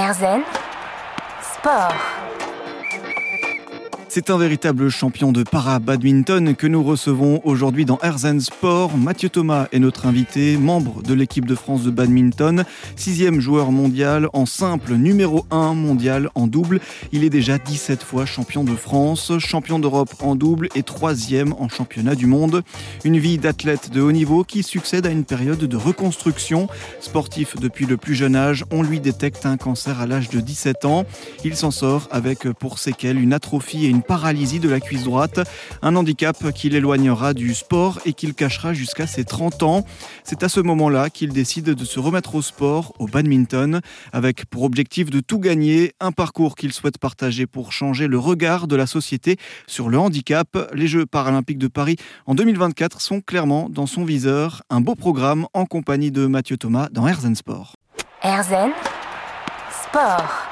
Erzen Sport. C'est un véritable champion de para-badminton que nous recevons aujourd'hui dans Herzen Sport. Mathieu Thomas est notre invité, membre de l'équipe de France de badminton, sixième joueur mondial en simple, numéro 1 mondial en double. Il est déjà 17 fois champion de France, champion d'Europe en double et troisième en championnat du monde. Une vie d'athlète de haut niveau qui succède à une période de reconstruction. Sportif depuis le plus jeune âge, on lui détecte un cancer à l'âge de 17 ans. Il s'en sort avec pour séquelles une atrophie et une paralysie de la cuisse droite, un handicap qui l'éloignera du sport et qu'il cachera jusqu'à ses 30 ans. C'est à ce moment-là qu'il décide de se remettre au sport, au badminton, avec pour objectif de tout gagner, un parcours qu'il souhaite partager pour changer le regard de la société sur le handicap. Les Jeux paralympiques de Paris en 2024 sont clairement dans son viseur. Un beau programme en compagnie de Mathieu Thomas dans Herzen Sport. Erzen Sport.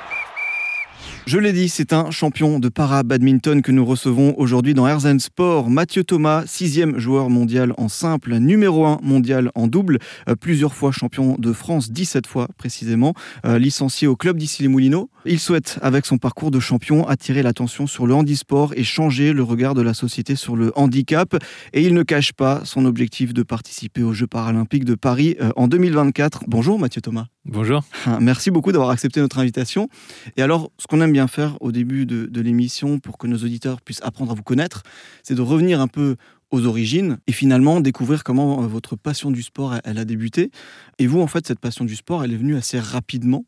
Je l'ai dit, c'est un champion de para-badminton que nous recevons aujourd'hui dans Herzen Sport. Mathieu Thomas, sixième joueur mondial en simple, numéro un mondial en double, euh, plusieurs fois champion de France, 17 fois précisément, euh, licencié au club d'ici les Moulineaux. Il souhaite, avec son parcours de champion, attirer l'attention sur le handisport et changer le regard de la société sur le handicap. Et il ne cache pas son objectif de participer aux Jeux paralympiques de Paris euh, en 2024. Bonjour Mathieu Thomas. Bonjour. Merci beaucoup d'avoir accepté notre invitation. Et alors, ce qu'on aime bien faire au début de, l'émission pour que nos auditeurs puissent apprendre à vous connaître, c'est de revenir un peu aux origines et finalement découvrir comment euh, votre passion du sport elle, a débuté. Et vous, en fait, cette passion du sport, elle est venue assez rapidement.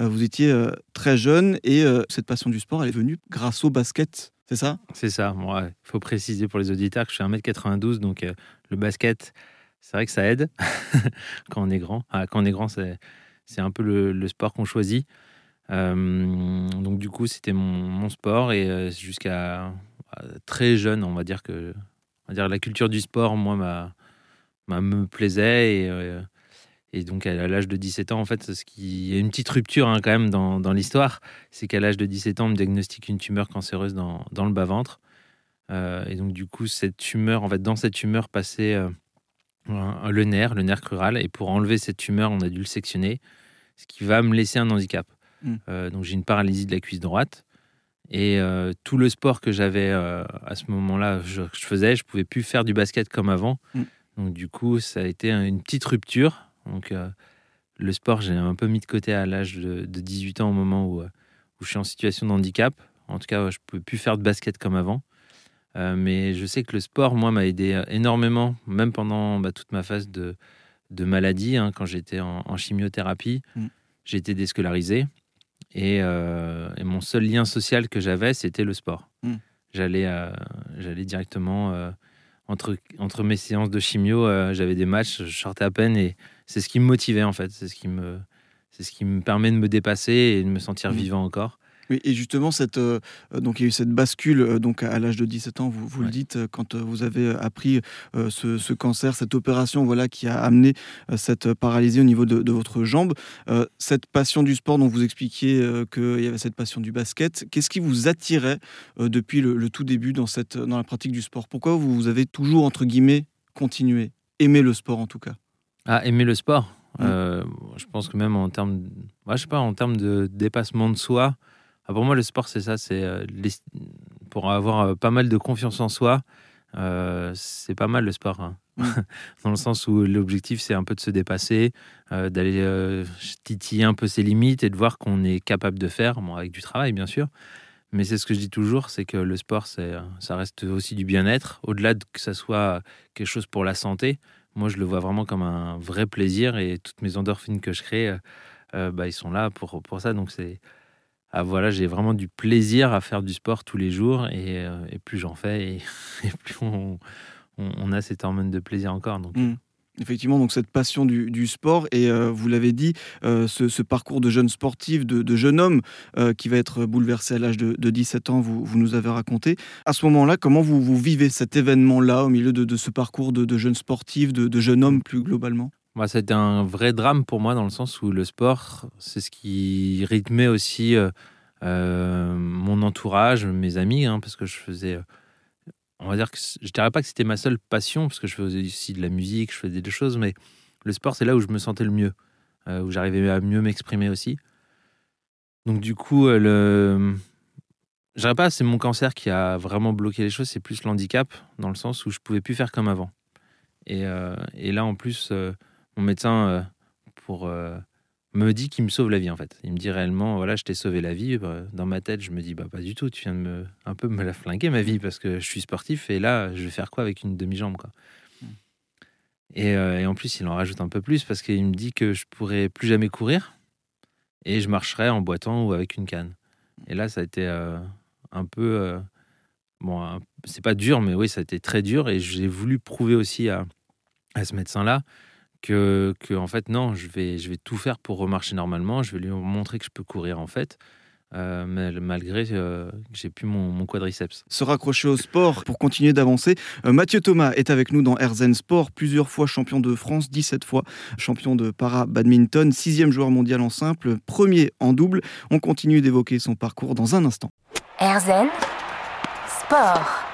Euh, vous étiez euh, très jeune et cette passion du sport, elle est venue grâce au basket. C'est ça? C'est ça. Il faut préciser pour les auditeurs que je suis 1m92, donc le basket, c'est vrai que ça aide quand on est grand. Ah, quand on est grand, c'est c'est un peu le, sport qu'on choisit. Euh, donc du coup, c'était mon, sport et euh, jusqu'à très jeune, on va dire que on va dire la culture du sport, moi, m'a, me plaisait et, euh, et donc à l'âge de 17 ans, en fait, ce qui a une petite rupture hein, quand même dans, dans l'histoire, c'est qu'à l'âge de 17 ans, on me diagnostique une tumeur cancéreuse dans, dans le bas ventre. et donc du coup, cette tumeur, en fait, dans cette tumeur passait le nerf, le nerf crural, et pour enlever cette tumeur, on a dû le sectionner, ce qui va me laisser un handicap. Hmm. Euh, donc j'ai une paralysie de la cuisse droite. Et euh, tout le sport que j'avais euh, à ce moment-là, je, je, faisais, je pouvais plus faire du basket comme avant. Hmm. Donc du coup, ça a été une petite rupture. Donc le sport, j'ai un peu mis de côté à l'âge de, 18 ans au moment où, où, je suis en situation de handicap. En tout cas, je ne pouvais plus faire de basket comme avant. Mais je sais que le sport, moi, m'a aidé énormément, même pendant bah, toute ma phase de, de maladie, hein, quand j'étais en, chimiothérapie. Mm. J'ai été déscolarisé. Euh, et, mon seul lien social que j'avais, c'était le sport. Mm. J'allais, j'allais directement entre, entre mes séances de chimio, j'avais des matchs, je sortais à peine et c'est ce qui me motivait en fait. C'est ce qui me, c'est ce qui me permet de me dépasser et de me sentir mm. vivant encore et justement, cette, euh, donc il y a eu cette bascule euh, donc à l'âge de 17 ans, vous, vous le dites, euh, quand vous avez appris ce, cancer, cette opération voilà, qui a amené cette paralysie au niveau de, votre jambe. cette passion du sport dont vous expliquiez qu'il y avait cette passion du basket, qu'est-ce qui vous attirait depuis le, tout début dans, cette, dans la pratique du sport? Pourquoi vous avez toujours, entre guillemets, continué? Aimer le sport en tout cas. Ah, aimer le sport? Mmh. Je pense que même en termes, je sais pas, en termes de dépassement de soi, ah, pour moi, le sport, c'est ça. C'est euh, pour avoir euh, pas mal de confiance en soi. Euh, c'est pas mal le sport. Hein. Mm. Dans le sens où l'objectif, c'est un peu de se dépasser, d'aller titiller un peu ses limites et de voir qu'on est capable de faire, bon, avec du travail, bien sûr. Mais c'est ce que je dis toujours, c'est que le sport, ça reste aussi du bien-être. Au-delà de que ça soit quelque chose pour la santé, moi, je le vois vraiment comme un vrai plaisir et toutes mes endorphines que je crée, bah, ils sont là pour, pour ça. Donc, c'est ah, voilà, j'ai vraiment du plaisir à faire du sport tous les jours et, euh, plus j'en fais et, plus on, a cette hormone de plaisir encore. Donc. Mmh. Effectivement, donc cette passion du, sport et euh, vous l'avez dit, euh, ce, parcours de jeune sportif, de, jeune homme qui va être bouleversé à l'âge de, 17 ans, vous, vous, nous avez raconté. À ce moment-là, comment vous, vous vivez cet événement-là au milieu de, ce parcours de, jeune sportif, de, jeune homme plus globalement? Moi, c'était un vrai drame pour moi dans le sens où le sport, c'est ce qui rythmait aussi euh, euh, mon entourage, mes amis, hein, parce que je faisais, euh, on va dire que je dirais pas que c'était ma seule passion, parce que je faisais aussi de la musique, je faisais des choses, mais le sport, c'est là où je me sentais le mieux, où j'arrivais à mieux m'exprimer aussi. Donc du coup, le... je dirais pas c'est mon cancer qui a vraiment bloqué les choses, c'est plus l'handicap, dans le sens où je pouvais plus faire comme avant. Et, et là, en plus, mon médecin euh, pour, euh, me dit qu'il me sauve la vie, en fait. Il me dit réellement, voilà, je t'ai sauvé la vie. Bah, Dans ma tête, je me dis, bah pas du tout, tu viens de me, un peu me la flinguer, ma vie, parce que je suis sportif, et là, je vais faire quoi avec une demi-jambe, quoi? Et, euh, et en plus, il en rajoute un peu plus, parce qu'il me dit que je pourrais plus jamais courir, et je marcherai en boitant ou avec une canne. Et là, ça a été euh, un peu... euh, bon, un- c'est pas dur, mais oui, ça a été très dur, et j'ai voulu prouver aussi à, à ce médecin-là que, que, en fait, non, je vais, je vais tout faire pour remarcher normalement, je vais lui montrer que je peux courir, en fait, euh, mal- malgré euh, que j'ai plus mon, mon quadriceps. Se raccrocher au sport pour continuer d'avancer. Euh, Mathieu Thomas est avec nous dans Herzen Sport, plusieurs fois champion de France, 17 fois champion de para-badminton, sixième joueur mondial en simple, premier en double. On continue d'évoquer son parcours dans un instant. Erzen Sport.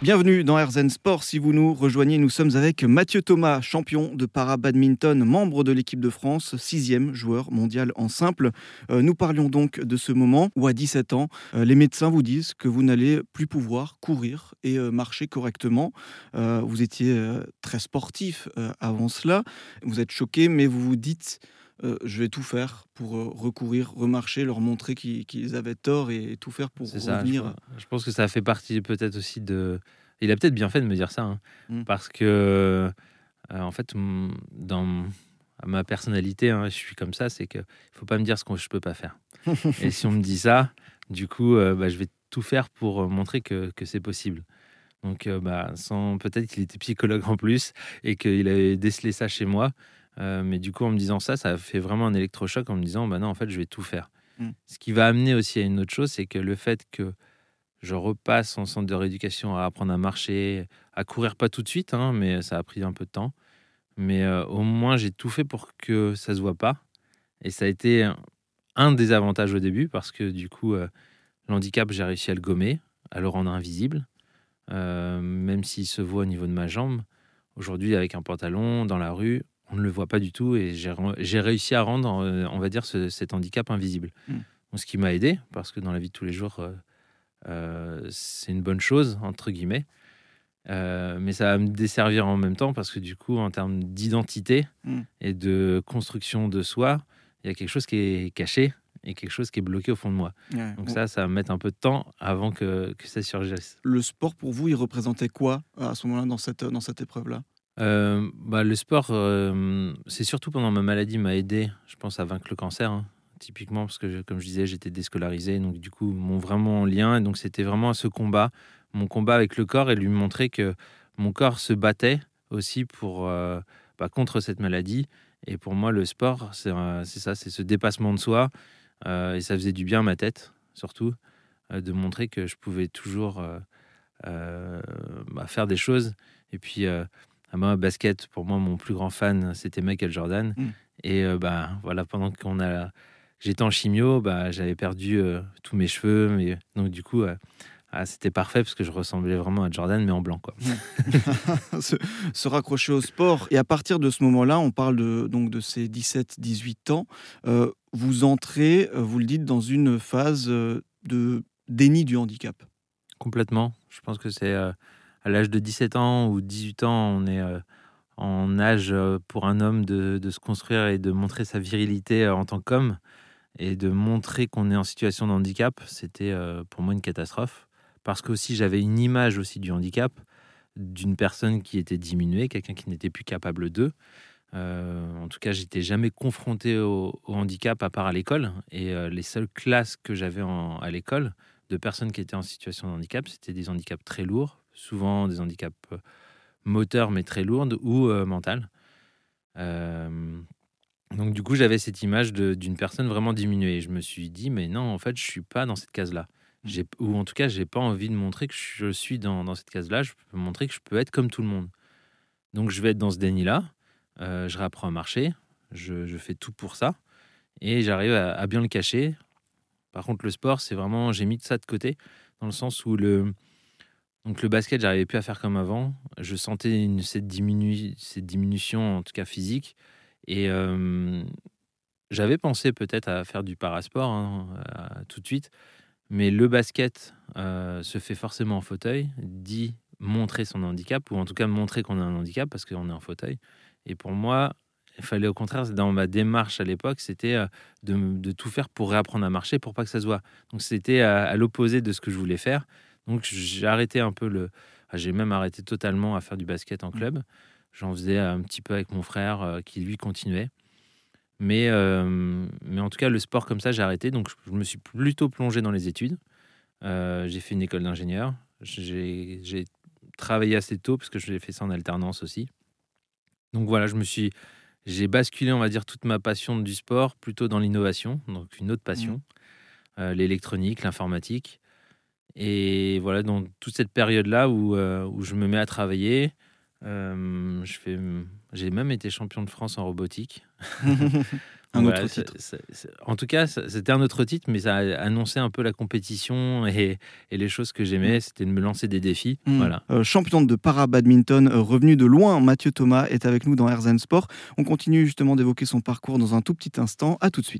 Bienvenue dans Herzen Sport. Si vous nous rejoignez, nous sommes avec Mathieu Thomas, champion de para-badminton, membre de l'équipe de France, sixième joueur mondial en simple. Euh, nous parlions donc de ce moment où, à 17 ans, euh, les médecins vous disent que vous n'allez plus pouvoir courir et euh, marcher correctement. Vous étiez très sportif avant cela. Vous êtes choqué, mais vous vous dites euh, je vais tout faire pour euh, recourir, remarcher, leur montrer qu'ils avaient tort et tout faire pour C'est ça. Je, revenir. pense- je pense que ça fait partie peut-être aussi de. Il a peut-être bien fait de me dire ça, hein, Mm. parce que euh, en fait, dans ma personnalité, hein, je suis comme ça, c'est que il faut pas me dire ce que je peux pas faire. Et si on me dit ça, du coup, euh, bah, je vais tout faire pour montrer que, que c'est possible. Donc, euh, bah, sans peut-être qu'il était psychologue en plus et qu'il avait décelé ça chez moi. Euh, mais du coup, en me disant ça, ça a fait vraiment un électrochoc en me disant, bah non, en fait, je vais tout faire. Mm. Ce qui va amener aussi à une autre chose, c'est que le fait que je repasse en centre de rééducation à apprendre à marcher, à courir pas tout de suite, hein, mais ça a pris un peu de temps. Mais euh, au moins, j'ai tout fait pour que ça se voit pas. Et ça a été un- des avantages au début, parce que du coup, euh, l'handicap, j'ai réussi à le gommer, à le rendre invisible, euh, même s'il se voit au niveau de ma jambe. Aujourd'hui, avec un pantalon, dans la rue, on ne le voit pas du tout, et j'ai réussi à rendre, euh, on va dire, ce- cet handicap invisible. Mm. Donc, ce qui m'a aidé, parce que dans la vie de tous les jours, euh, euh, c'est une bonne chose, entre guillemets. Euh, mais ça va me desservir en même temps parce que du coup, en termes d'identité Mm. et de construction de soi, il y a quelque chose qui est caché et quelque chose qui est bloqué au fond de moi. Ouais. Donc Bon. ça, ça va mettre un peu de temps avant que, que ça surgisse. Le sport pour vous, il représentait quoi à ce moment-là dans cette, dans cette épreuve-là? Euh, bah, le sport, euh, c'est surtout pendant ma maladie, m'a aidé, je pense, à vaincre le cancer. hein, typiquement, parce que, comme je disais, j'étais déscolarisé. Donc, du coup, mon vraiment en lien. Donc, c'était vraiment ce combat, mon combat avec le corps et lui montrer que mon corps se battait aussi pour, euh, bah, contre cette maladie. Et pour moi, le sport, c'est ça, c'est ce dépassement de soi. Euh, et ça faisait du bien à ma tête, surtout, de montrer que je pouvais toujours bah, faire des choses. Et puis, à moi, basket, pour moi, mon plus grand fan, c'était Michael Jordan. Mm. Et euh, bah, voilà, pendant qu'on a, j'étais en chimio, bah, j'avais perdu euh, tous mes cheveux. Mais, donc, du coup, euh, ah, c'était parfait parce que je ressemblais vraiment à Jordan, mais en blanc. Quoi. se, se raccrocher au sport. Et à partir de ce moment-là, on parle de, donc de ces 17-18 ans, euh, vous entrez, vous le dites, dans une phase de déni du handicap? Complètement. Je pense que c'est à l'âge de 17 ans ou 18 ans, on est euh, en âge euh, pour un homme de, se construire et de montrer sa virilité euh, en tant qu'homme et de montrer qu'on est en situation de handicap. C'était pour moi une catastrophe parce que aussi j'avais une image aussi du handicap d'une personne qui était diminuée, quelqu'un qui n'était plus capable d'eux. En tout cas, j'étais jamais confronté au, handicap à part à l'école et les seules classes que j'avais à l'école de personnes qui étaient en situation de handicap, c'était des handicaps très lourds, souvent des handicaps euh, moteurs mais très lourdes ou euh, mentales. Euh, donc du coup, j'avais cette image d'une personne vraiment diminuée. Je me suis dit, mais non, en fait, je suis pas dans cette case-là. Ou en tout cas, j'ai pas envie de montrer que je suis dans, dans cette case-là. Je peux montrer que je peux être comme tout le monde. Donc je vais être dans ce déni-là. Je réapprends à marcher. Je, je fais tout pour ça. Et j'arrive à, à bien le cacher. Par contre, le sport, c'est vraiment, j'ai mis ça de côté, dans le sens où le, donc le basket, j'arrivais plus à faire comme avant. Je sentais une, cette, diminu- cette diminution, en tout cas physique. Et, euh, j'avais pensé peut-être à faire du parasport hein, tout de suite, mais le basket se fait forcément en fauteuil, dit montrer son handicap, ou en tout cas montrer qu'on a un handicap parce qu'on est en fauteuil. Et pour moi, il fallait au contraire, dans ma démarche à l'époque, c'était de, tout faire pour réapprendre à marcher pour pas que ça se voit. Donc c'était à, l'opposé de ce que je voulais faire. Donc j'ai arrêté un peu le. J'ai même arrêté totalement à faire du basket en mmh. club. J'en faisais un petit peu avec mon frère qui lui continuait. Mais, mais en tout cas, le sport comme ça, j'ai arrêté. Donc je me suis plutôt plongé dans les études. j'ai fait une école d'ingénieur. J'ai travaillé assez tôt parce que j'ai fait ça en alternance aussi. Donc voilà, je me suis j'ai basculé, on va dire, toute ma passion du sport plutôt dans l'innovation, donc une autre passion, mmh. euh, l'électronique, l'informatique. Et voilà, dans toute cette période-là où, euh, où je me mets à travailler, euh, je fais, j'ai même été champion de France en robotique. un autre titre. en tout cas, c'était un autre titre, mais ça a annoncé un peu la compétition et, et les choses que j'aimais, mm. c'était de me lancer des défis. Mm. Voilà. Euh, champion de para-badminton, euh, revenu de loin, Mathieu Thomas est avec nous dans Herzen Sport. On continue justement d'évoquer son parcours dans un tout petit instant. À tout de suite.